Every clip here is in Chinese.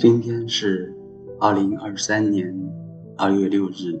今天是二零二三年二月六日，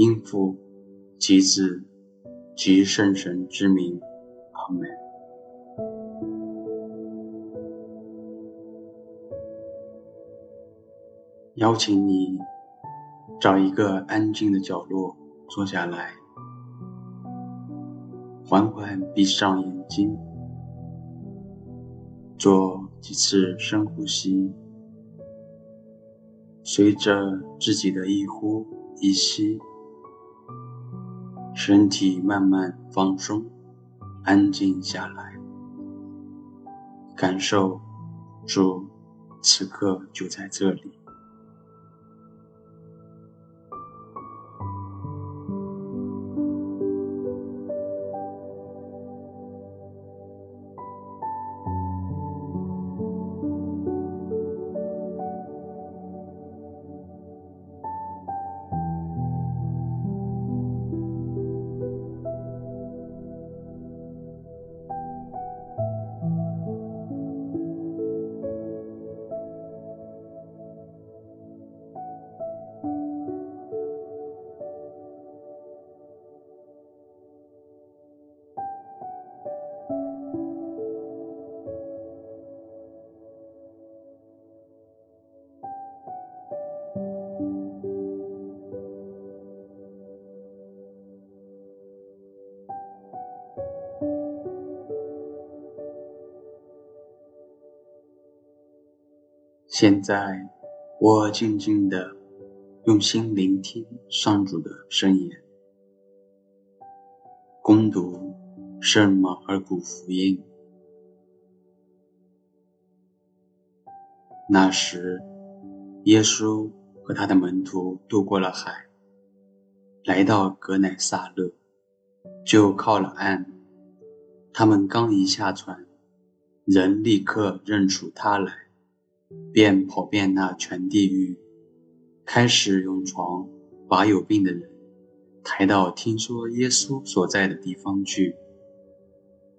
因父及子及圣神之名，阿门。邀请你找一个安静的角落坐下来，缓缓闭上眼睛。做几次深呼吸，随着自己的一呼一吸，身体慢慢放松，安静下来，感受主此刻就在这里。现在，我静静地用心聆听上主的圣言，恭读圣马尔谷福音。那时，耶稣和他的门徒渡过了海，来到格乃撒勒，就靠了岸。他们刚一下船，人立刻认出他来。便跑遍那全地域，开始用床把有病的人抬到听说耶稣所在的地方去。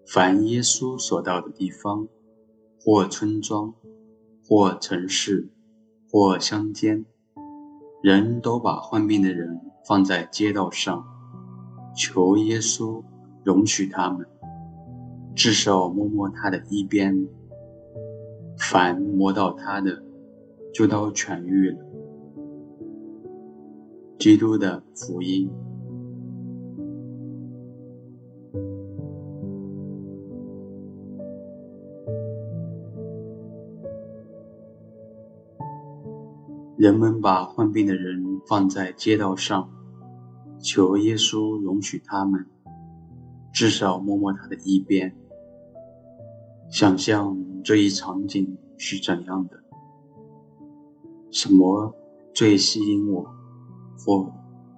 凡耶稣所到的地方，或村庄，或城市，或乡间，人都把患病的人放在街道上，求耶稣容许他们，至少摸摸他的衣边。凡摸到他的，就都痊愈了。基督的福音。人们把患病的人放在街道上，求耶稣容许他们，至少摸摸他的衣边。想象这一场景是怎样的？什么最吸引我，或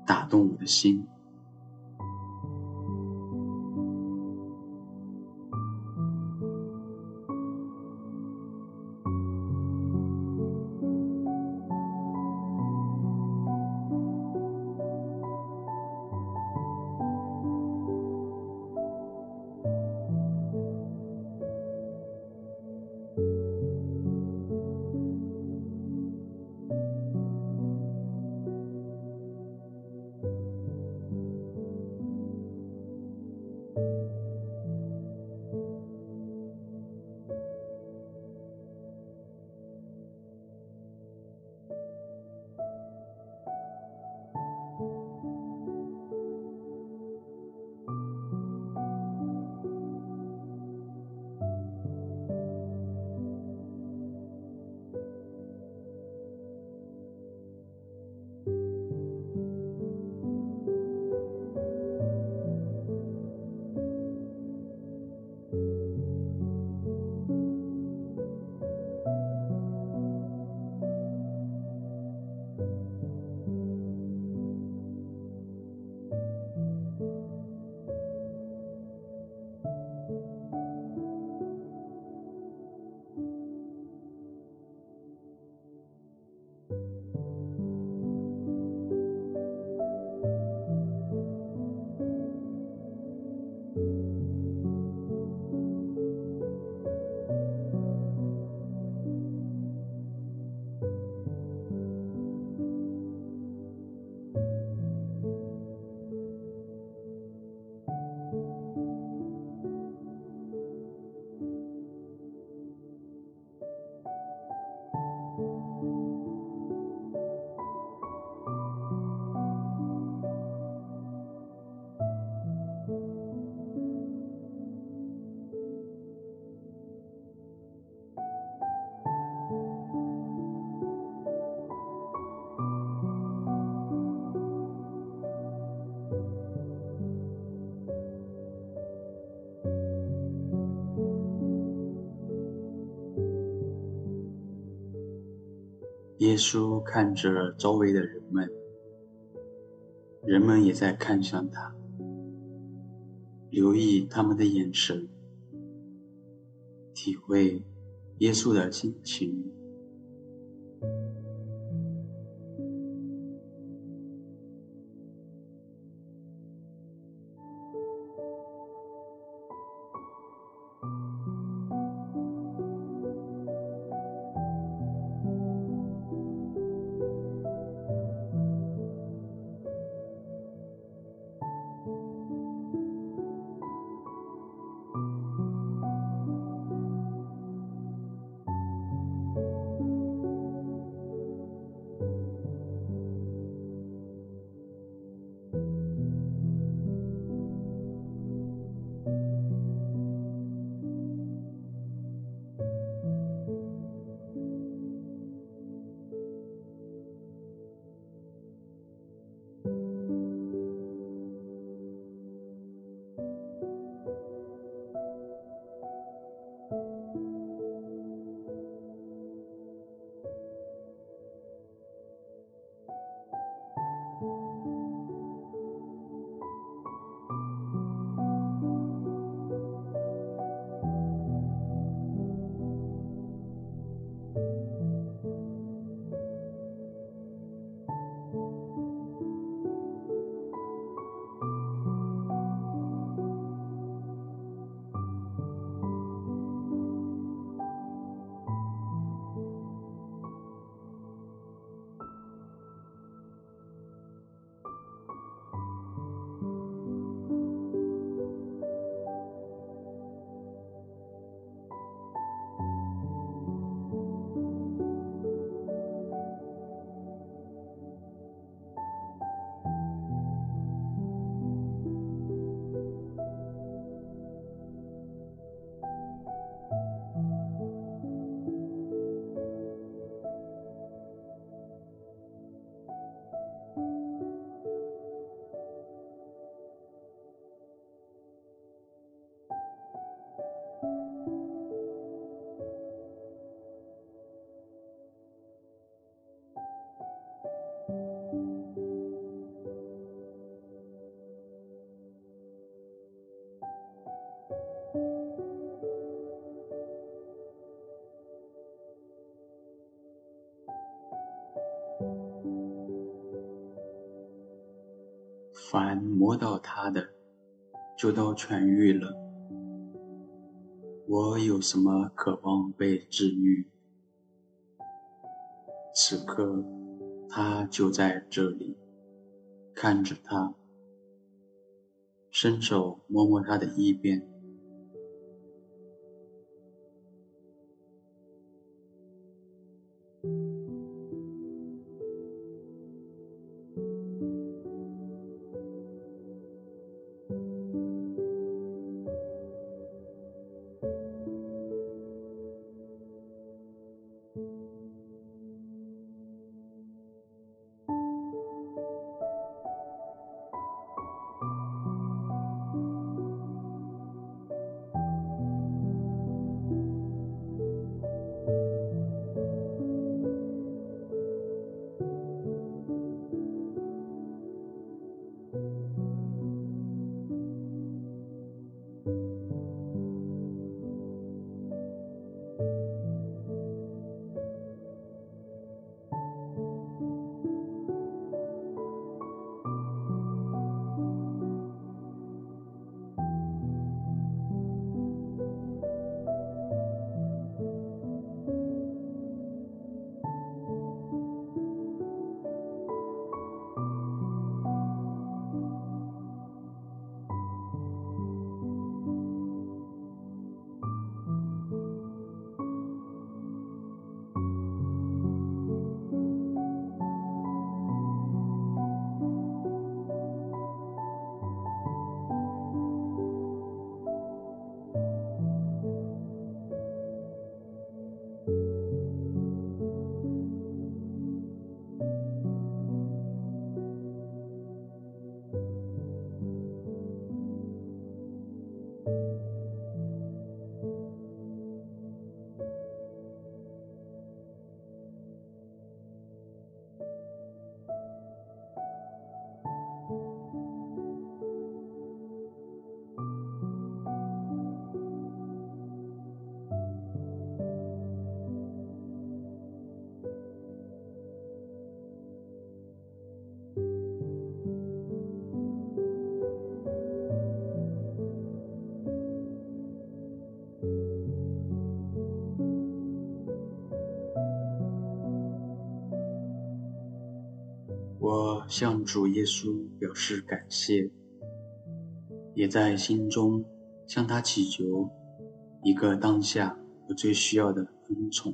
打动我的心？耶稣看着周围的人们，人们也在看向他，留意他们的眼神，体会耶稣的心情。凡摸到他的，就都痊愈了。我有什么渴望被治愈？此刻，他就在这里，看着他，伸手摸摸他的衣边。我向主耶稣表示感谢，也在心中向他祈求一个当下我最需要的恩宠。